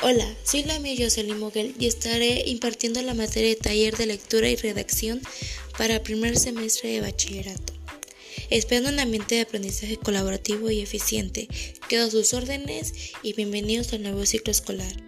Hola, soy la amiga Jocelyn Moguel y estaré impartiendo la materia de taller de lectura y redacción para el primer semestre de bachillerato. Esperando un ambiente de aprendizaje colaborativo y eficiente. Quedo a sus órdenes y bienvenidos al nuevo ciclo escolar.